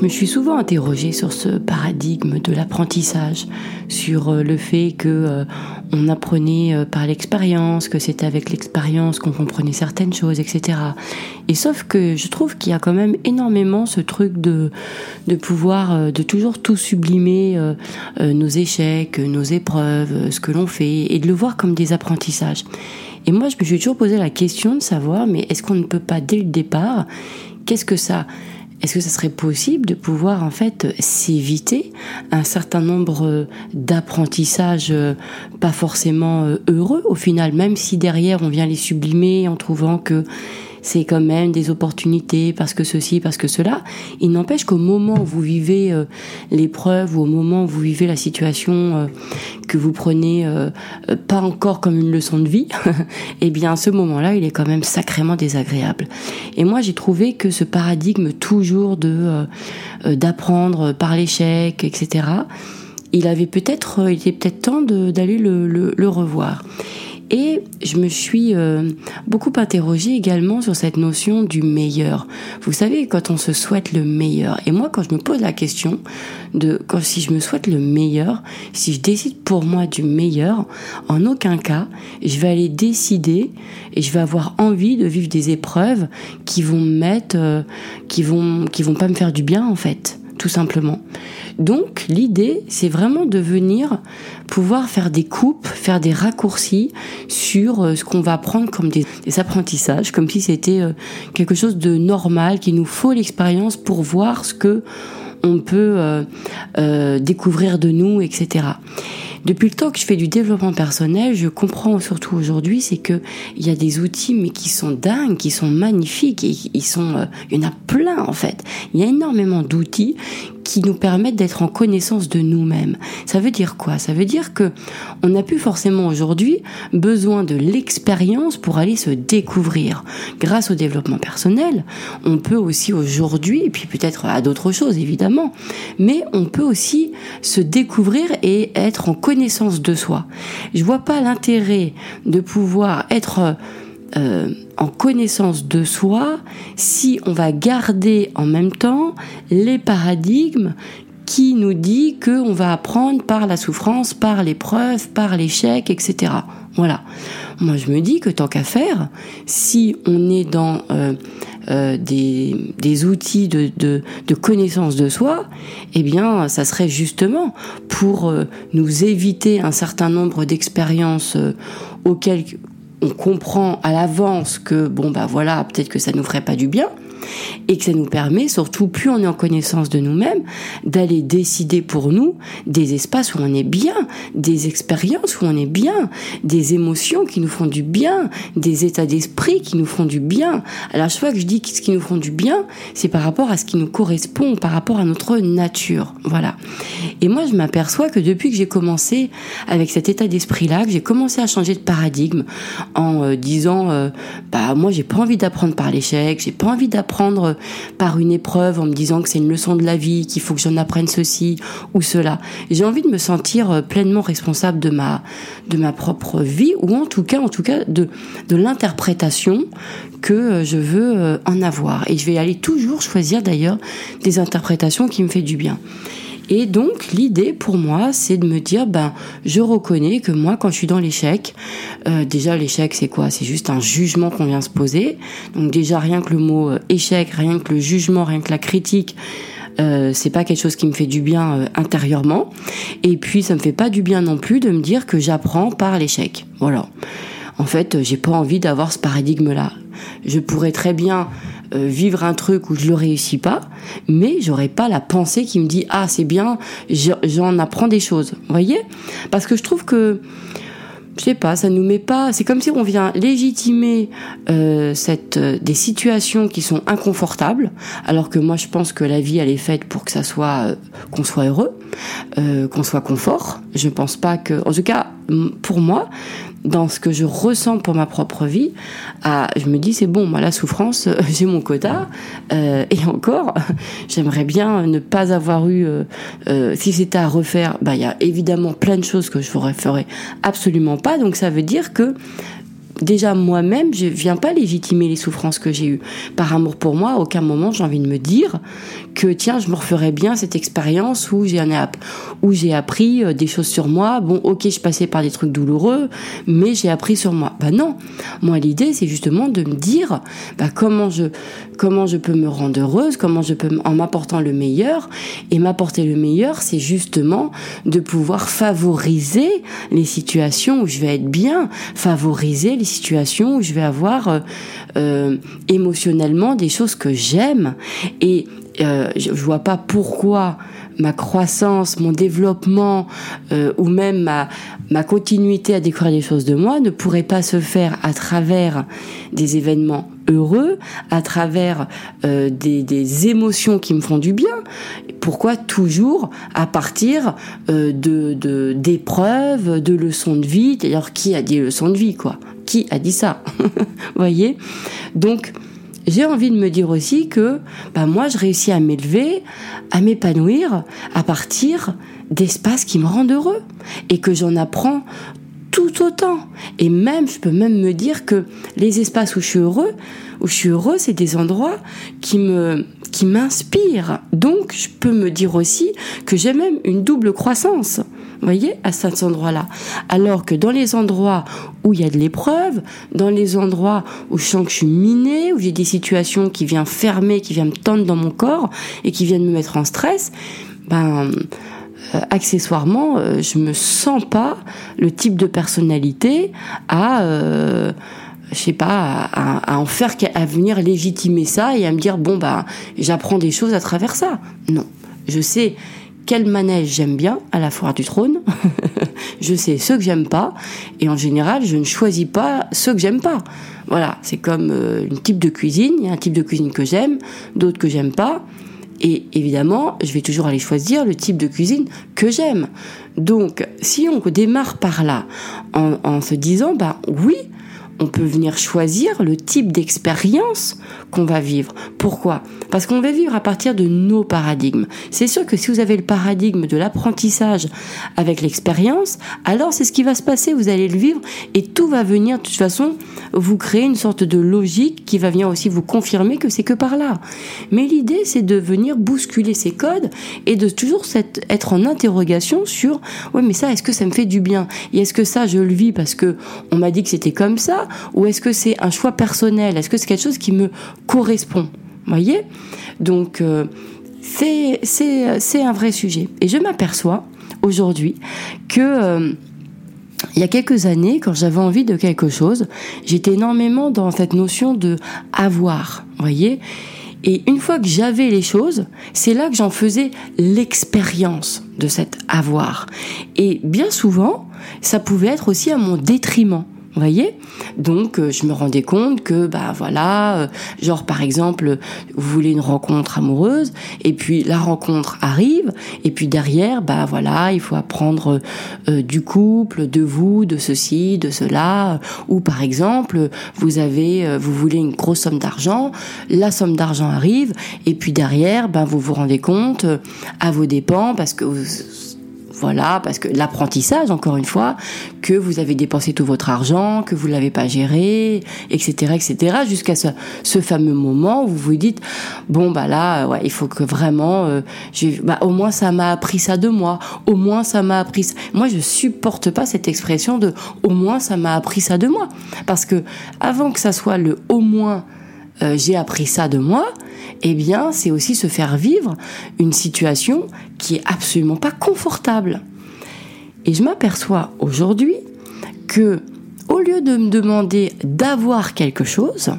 je me suis souvent interrogée sur ce paradigme de l'apprentissage, sur euh, le fait que euh, on apprenait euh, par l'expérience, que c'était avec l'expérience qu'on comprenait certaines choses, etc. Et sauf que je trouve qu'il y a quand même énormément ce truc de de pouvoir de toujours tout sublimer nos échecs, nos épreuves, ce que l'on fait, et de le voir comme des apprentissages. Et moi, je me suis toujours posé la question de savoir, mais est-ce qu'on ne peut pas dès le départ, qu'est-ce que ça est-ce que ça serait possible de pouvoir en fait s'éviter un certain nombre d'apprentissages euh, pas forcément euh, heureux au final, même si derrière on vient les sublimer en trouvant que c'est quand même des opportunités parce que ceci, parce que cela. Il n'empêche qu'au moment où vous vivez euh, l'épreuve ou au moment où vous vivez la situation euh, que vous prenez euh, pas encore comme une leçon de vie, eh bien, ce moment-là, il est quand même sacrément désagréable. Et moi, j'ai trouvé que ce paradigme toujours de d'apprendre par l'échec, etc. Il avait peut-être, il était peut-être temps d'aller le, revoir. Et je me suis euh, beaucoup interrogée également sur cette notion du meilleur. Vous savez, quand on se souhaite le meilleur, et moi quand je me pose la question de quand si je me souhaite le meilleur, si je décide pour moi du meilleur, en aucun cas je vais aller décider et je vais avoir envie de vivre des épreuves qui vont me mettre, euh, qui vont, qui vont pas me faire du bien en fait tout simplement. Donc l'idée, c'est vraiment de venir pouvoir faire des coupes, faire des raccourcis sur euh, ce qu'on va prendre comme des, apprentissages, comme si c'était euh, quelque chose de normal, qu'il nous faut l'expérience pour voir ce que on peut euh, découvrir de nous, etc. Depuis le temps que je fais du développement personnel, je comprends surtout aujourd'hui, c'est que il y a des outils mais qui sont dingues, qui sont magnifiques ils sont, il y en a plein en fait. Il y a énormément d'outils qui nous permettent d'être en connaissance de nous-mêmes. Ça veut dire quoi? Ça veut dire que on n'a plus forcément aujourd'hui besoin de l'expérience pour aller se découvrir. Grâce au développement personnel, on peut aussi aujourd'hui, et puis peut-être à d'autres choses évidemment, mais on peut aussi se découvrir et être en connaissance de soi. Je vois pas l'intérêt de pouvoir être euh, en connaissance de soi si on va garder en même temps les paradigmes qui nous dit qu'on va apprendre par la souffrance, par l'épreuve, par l'échec, etc. Voilà. Moi, je me dis que tant qu'à faire, si on est dans euh, euh, des, outils de, connaissance de soi, eh bien, ça serait justement pour nous éviter un certain nombre d'expériences auxquelles on comprend à l'avance que bon bah voilà peut-être que ça nous ferait pas du bien et que ça nous permet, surtout plus on est en connaissance de nous-mêmes, d'aller décider pour nous des espaces où on est bien, des expériences où on est bien, des émotions qui nous font du bien, des états d'esprit qui nous font du bien. Alors chaque fois que je dis ce qui nous font du bien, c'est par rapport à ce qui nous correspond, par rapport à notre nature. Voilà. Et moi, je m'aperçois que depuis que j'ai commencé avec cet état d'esprit-là, que j'ai commencé à changer de paradigme en euh, disant, euh, bah moi, j'ai pas envie d'apprendre par l'échec, j'ai pas envie d'apprendre prendre par une épreuve en me disant que c'est une leçon de la vie, qu'il faut que j'en apprenne ceci ou cela. J'ai envie de me sentir euh, pleinement responsable de ma de ma propre vie ou en tout cas en tout cas de de l'interprétation que euh, je veux euh, en avoir et je vais aller toujours choisir d'ailleurs des interprétations qui me fait du bien. Et donc l'idée pour moi, c'est de me dire, ben, je reconnais que moi, quand je suis dans l'échec, euh, déjà l'échec, c'est quoi? C'est juste un jugement qu'on vient se poser. Donc déjà rien que le mot euh, échec, rien que le jugement, rien que la critique. Euh, c'est pas quelque chose qui me fait du bien euh, intérieurement et puis ça me fait pas du bien non plus de me dire que j'apprends par l'échec voilà en fait j'ai pas envie d'avoir ce paradigme là je pourrais très bien euh, vivre un truc où je le réussis pas, mais j'aurais pas la pensée qui me dit ah c'est bien, j'en apprends des choses. Voyez? Parce que je trouve que je sais pas, ça nous met pas. C'est comme si on vient légitimer euh, cette euh, des situations qui sont inconfortables, alors que moi je pense que la vie elle est faite pour que ça soit qu'on soit heureux, qu'on soit confort. Je pense pas que, en tout cas pour moi, dans ce que je ressens pour ma propre vie, je me dis c'est bon, moi la souffrance, j'ai mon quota, euh, et encore, j'aimerais bien ne pas avoir eu, euh, euh, si c'était à refaire, bah il y a évidemment plein de choses que je ferais, ferais absolument pas, donc ça veut dire que déjà moi-même, je viens pas légitimer les souffrances que j'ai eues. Par amour pour moi, à aucun moment j'ai envie de me dire que tiens, je me referais bien cette expérience où j'ai appris euh, des choses sur moi. Bon, ok, je passais par des trucs douloureux, mais j'ai appris sur moi. Bah non, moi l'idée c'est justement de me dire bah, comment je comment je peux me rendre heureuse, comment je peux en m'apportant le meilleur. Et m'apporter le meilleur, c'est justement de pouvoir favoriser les situations où je vais être bien, favoriser les situations où je vais avoir euh, euh, émotionnellement des choses que j'aime. Et euh, je vois pas pourquoi ma croissance, mon développement euh, ou même ma, continuité à découvrir des choses de moi ne pourrait pas se faire à travers des événements heureux, à travers des, des, émotions qui me font du bien. Pourquoi toujours à partir de d'épreuves, de, leçons de vie D'ailleurs, qui a dit leçons de vie, quoi Qui a dit ça Voyez Donc, j'ai envie de me dire aussi que bah, moi, je réussis à m'élever, à m'épanouir à partir d'espaces qui me rendent heureux et que j'en apprends tout autant. Et même, je peux même me dire que les espaces où je suis heureux, où je suis heureux, c'est des endroits qui me, qui m'inspirent. Donc, je peux me dire aussi que j'ai même une double croissance. Voyez, à cet endroit-là. Alors que dans les endroits où il y a de l'épreuve, dans les endroits où je sens que je suis minée, où j'ai des situations qui viennent fermer, qui viennent me tendre dans mon corps et qui viennent me mettre en stress, ben, euh, accessoirement, euh, je me sens pas le type de personnalité à, euh, je sais pas, à, en faire, à venir légitimer ça et à me dire bon bah j'apprends des choses à travers ça. Non, je sais quel manège j'aime bien à la foire du trône. je sais ceux que j'aime pas et en général je ne choisis pas ceux que j'aime pas. Voilà, c'est comme une type de cuisine. Il y a un type de cuisine que j'aime, d'autres que j'aime pas. Et évidemment, je vais toujours aller choisir le type de cuisine que j'aime. Donc, si on démarre par là, en, en se disant, bah oui, on peut venir choisir le type d'expérience qu'on va vivre. Pourquoi? Parce qu'on va vivre à partir de nos paradigmes. C'est sûr que si vous avez le paradigme de l'apprentissage avec l'expérience, alors c'est ce qui va se passer, vous allez le vivre et tout va venir de toute façon vous créer une sorte de logique qui va venir aussi vous confirmer que c'est que par là. Mais l'idée c'est de venir bousculer ces codes et de toujours être en interrogation sur ouais mais ça est-ce que ça me fait du bien? Et est-ce que ça je le vis parce que on m'a dit que c'était comme ça? Ou est-ce que c'est un choix personnel? Est-ce que c'est quelque chose qui me correspond? Voyez? Donc, euh, c'est un vrai sujet. Et je m'aperçois aujourd'hui que... Euh, il y a quelques années, quand j'avais envie de quelque chose, j'étais énormément dans cette notion de avoir, voyez? Et une fois que j'avais les choses, c'est là que j'en faisais l'expérience de cet avoir. Et bien souvent, ça pouvait être aussi à mon détriment. Vous voyez. Donc euh, je me rendais compte que bah voilà, euh, genre par exemple, vous voulez une rencontre amoureuse et puis la rencontre arrive et puis derrière bah voilà, il faut apprendre euh, du couple, de vous, de ceci, de cela. Ou par exemple, vous avez vous voulez une grosse somme d'argent, la somme d'argent arrive et puis derrière bah vous vous rendez compte à vos dépens parce que vous, voilà, parce que l'apprentissage, encore une fois, que vous avez dépensé tout votre argent, que vous l'avez pas géré, etc., etc., jusqu'à ce, fameux moment où vous vous dites, bon bah là, ouais, il faut que vraiment, euh, bah, au moins ça m'a appris ça de moi, au moins ça m'a appris. Ça. Moi, je supporte pas cette expression de, au moins ça m'a appris ça de moi, parce que avant que ça soit le au moins euh, j'ai appris ça de moi, eh bien, c'est aussi se faire vivre une situation qui est absolument pas confortable. Et je m'aperçois aujourd'hui que, au lieu de me demander d'avoir quelque chose,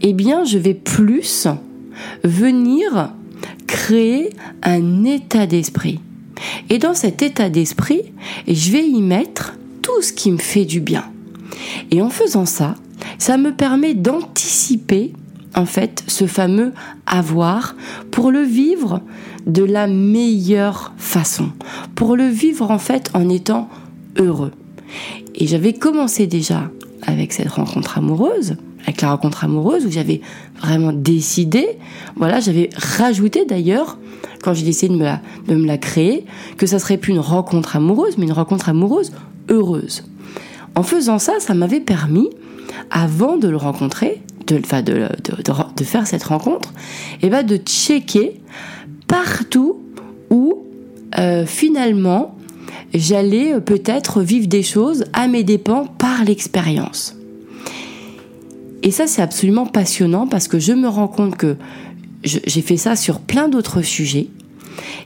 eh bien, je vais plus venir créer un état d'esprit. Et dans cet état d'esprit, je vais y mettre tout ce qui me fait du bien. Et en faisant ça, ça me permet d'anticiper en fait ce fameux avoir pour le vivre de la meilleure façon, pour le vivre en fait en étant heureux. Et j'avais commencé déjà avec cette rencontre amoureuse, avec la rencontre amoureuse où j'avais vraiment décidé, voilà, j'avais rajouté d'ailleurs quand j'ai décidé de me, la, de me la créer, que ça serait plus une rencontre amoureuse, mais une rencontre amoureuse heureuse. En faisant ça, ça m'avait permis, avant de le rencontrer, de, faire cette rencontre, et eh ben de checker partout où euh, finalement j'allais euh, peut-être vivre des choses à mes dépens par l'expérience. Et ça, c'est absolument passionnant parce que je me rends compte que j'ai fait ça sur plein d'autres sujets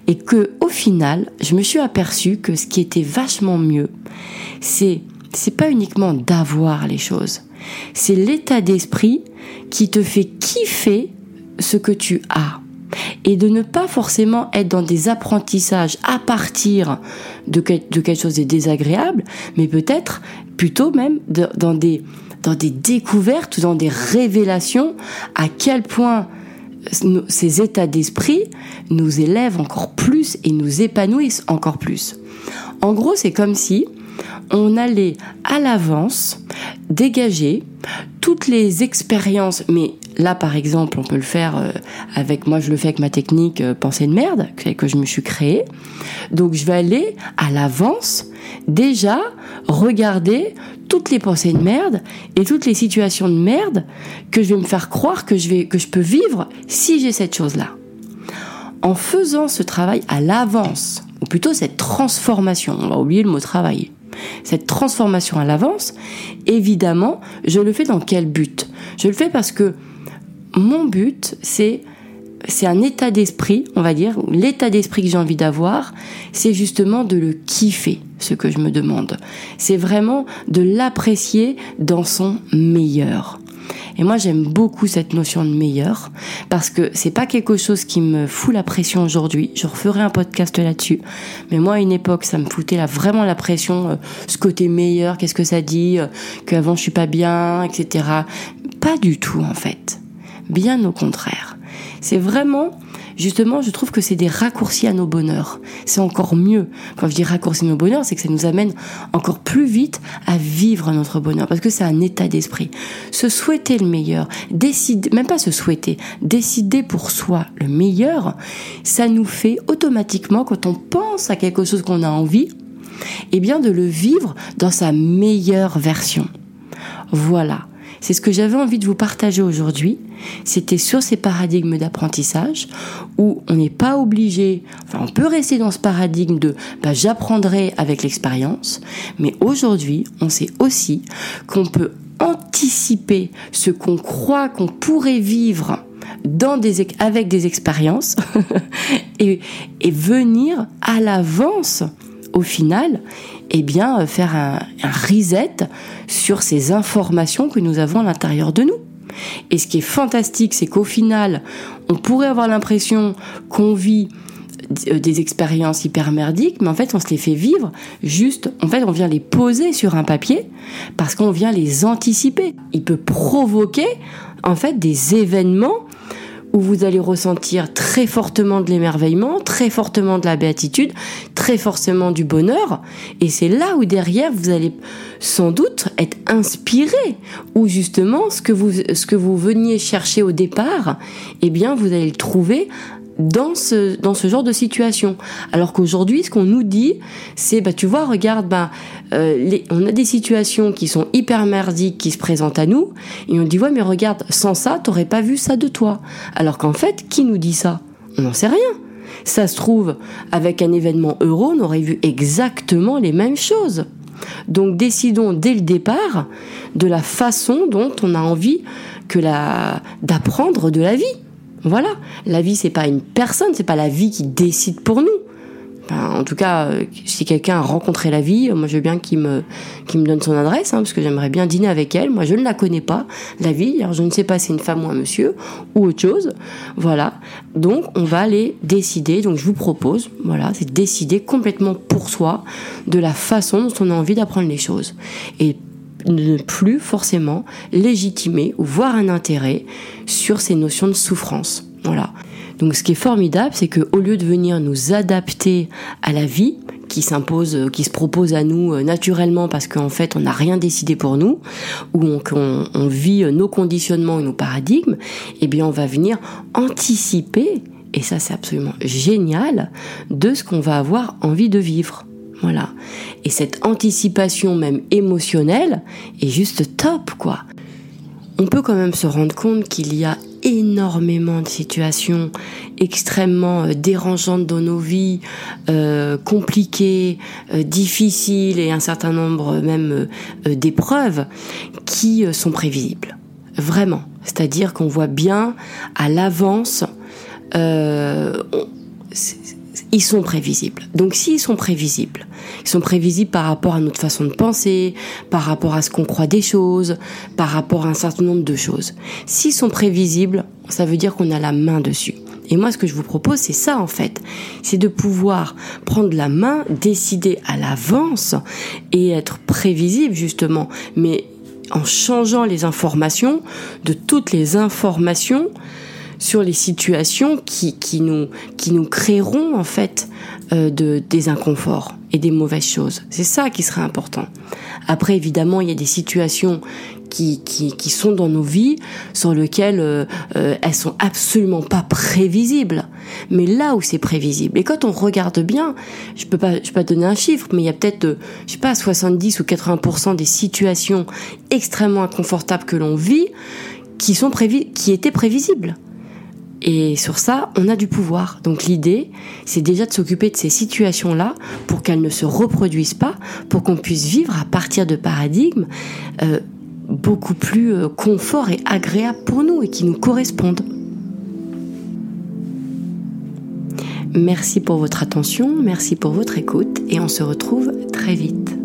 et que au final, je me suis aperçu que ce qui était vachement mieux, c'est c'est pas uniquement d'avoir les choses, c'est l'état d'esprit qui te fait kiffer ce que tu as et de ne pas forcément être dans des apprentissages à partir de, de quelque chose de désagréable, mais peut-être plutôt même dans des dans des découvertes ou dans des révélations à quel point ces états d'esprit nous élèvent encore plus et nous épanouissent encore plus. En gros, c'est comme si on allait à l'avance dégager toutes les expériences, mais là par exemple on peut le faire euh, avec, moi je le fais avec ma technique euh, pensée de merde que je me suis créée, donc je vais aller à l'avance déjà regarder toutes les pensées de merde et toutes les situations de merde que je vais me faire croire que je, vais, que je peux vivre si j'ai cette chose-là. En faisant ce travail à l'avance, ou plutôt cette transformation, on va oublier le mot travail, cette transformation à l'avance, évidemment, je le fais dans quel but? Je le fais parce que mon but, c'est c'est un état d'esprit, on va dire, l'état d'esprit que j'ai envie d'avoir, c'est justement de le kiffer, ce que je me demande. C'est vraiment de l'apprécier dans son meilleur. Et moi, j'aime beaucoup cette notion de meilleur parce que c'est pas quelque chose qui me fout la pression aujourd'hui. Je referai un podcast là-dessus. Mais moi, à une époque, ça me foutait là, vraiment la pression, euh, ce côté meilleur, qu'est-ce que ça dit, euh, qu'avant je suis pas bien, etc. Pas du tout, en fait. Bien au contraire. C'est vraiment justement, je trouve que c'est des raccourcis à nos bonheurs. C'est encore mieux. Quand je dis raccourcis à nos bonheurs, c'est que ça nous amène encore plus vite à vivre notre bonheur, parce que c'est un état d'esprit. Se souhaiter le meilleur, décider, même pas se souhaiter, décider pour soi le meilleur, ça nous fait automatiquement, quand on pense à quelque chose qu'on a envie, eh bien de le vivre dans sa meilleure version. Voilà. C'est ce que j'avais envie de vous partager aujourd'hui. C'était sur ces paradigmes d'apprentissage où on n'est pas obligé, enfin on peut rester dans ce paradigme de bah, j'apprendrai avec l'expérience, mais aujourd'hui on sait aussi qu'on peut anticiper ce qu'on croit qu'on pourrait vivre dans des, avec des expériences et, et venir à l'avance au final eh bien, euh, faire un, reset sur ces informations que nous avons à l'intérieur de nous. Et ce qui est fantastique, c'est qu'au final, on pourrait avoir l'impression qu'on vit euh, des expériences hyper merdiques, mais en fait, on se les fait vivre juste, en fait, on vient les poser sur un papier parce qu'on vient les anticiper. Il peut provoquer, en fait, des événements où vous allez ressentir très fortement de l'émerveillement, très fortement de la béatitude, très fortement du bonheur. Et c'est là où derrière, vous allez sans doute être inspiré, ou justement ce que vous, ce que vous veniez chercher au départ, eh bien, vous allez le trouver dans ce, dans ce genre de situation. Alors qu'aujourd'hui, ce qu'on nous dit, c'est, bah, tu vois, regarde, bah, euh, les, on a des situations qui sont hyper merdiques qui se présentent à nous, et on dit, ouais, mais regarde, sans ça, t'aurais pas vu ça de toi. Alors qu'en fait, qui nous dit ça? On n'en sait rien. Ça se trouve, avec un événement euro, on aurait vu exactement les mêmes choses. Donc décidons dès le départ de la façon dont on a envie que la d'apprendre de la vie. Voilà, la vie c'est pas une personne, c'est pas la vie qui décide pour nous. en tout cas, euh, si quelqu'un a rencontré la vie, moi je veux bien qu'il me, qu'il me donne son adresse, hein, parce que j'aimerais bien dîner avec elle. Moi je ne la connais pas, la vie, alors je ne sais pas si c'est une femme ou un monsieur, ou autre chose. Voilà, donc on va aller décider, donc je vous propose, voilà, c'est décider complètement pour soi de la façon dont on a envie d'apprendre les choses. Et ne plus forcément légitimer ou voir un intérêt sur ces notions de souffrance. Voilà. Donc ce qui est formidable, c'est que au lieu de venir nous adapter à la vie qui s'impose, qui se propose à nous euh, naturellement parce qu'en fait on n'a rien décidé pour nous, ou on, vit nos conditionnements et nos paradigmes, eh bien on va venir anticiper, et ça c'est absolument génial, de ce qu'on va avoir envie de vivre. Et cette anticipation même émotionnelle est juste top, quoi. On peut quand même se rendre compte qu'il y a énormément de situations extrêmement euh, dérangeantes dans nos vies, euh, compliquées, euh, difficiles et un certain nombre même d'épreuves qui sont prévisibles. Vraiment. C'est-à-dire qu'on voit bien à l'avance ils sont prévisibles. Donc s'ils sont prévisibles, ils sont prévisibles par rapport à notre façon de penser, par rapport à ce qu'on croit des choses, par rapport à un certain nombre de choses. S'ils sont prévisibles, ça veut dire qu'on a la main dessus. Et moi, ce que je vous propose, c'est ça en fait. C'est de pouvoir prendre la main, décider à l'avance et être prévisible justement, mais en changeant les informations, de toutes les informations sur les situations qui, qui, nous, qui nous créeront en fait euh, de, des inconforts et des mauvaises choses. C'est ça qui serait important. Après, évidemment, il y a des situations qui, qui, qui sont dans nos vies sur lesquelles euh, euh, elles sont absolument pas prévisibles. Mais là où c'est prévisible, et quand on regarde bien, je peux pas, je peux pas donner un chiffre, mais il y a peut-être, je sais pas, 70 ou 80% des situations extrêmement inconfortables que l'on vit qui sont qui étaient prévisibles. Et sur ça, on a du pouvoir. Donc l'idée, c'est déjà de s'occuper de ces situations-là pour qu'elles ne se reproduisent pas, pour qu'on puisse vivre à partir de paradigmes euh, beaucoup plus euh, confort et agréables pour nous et qui nous correspondent. Merci pour votre attention, merci pour votre écoute et on se retrouve très vite.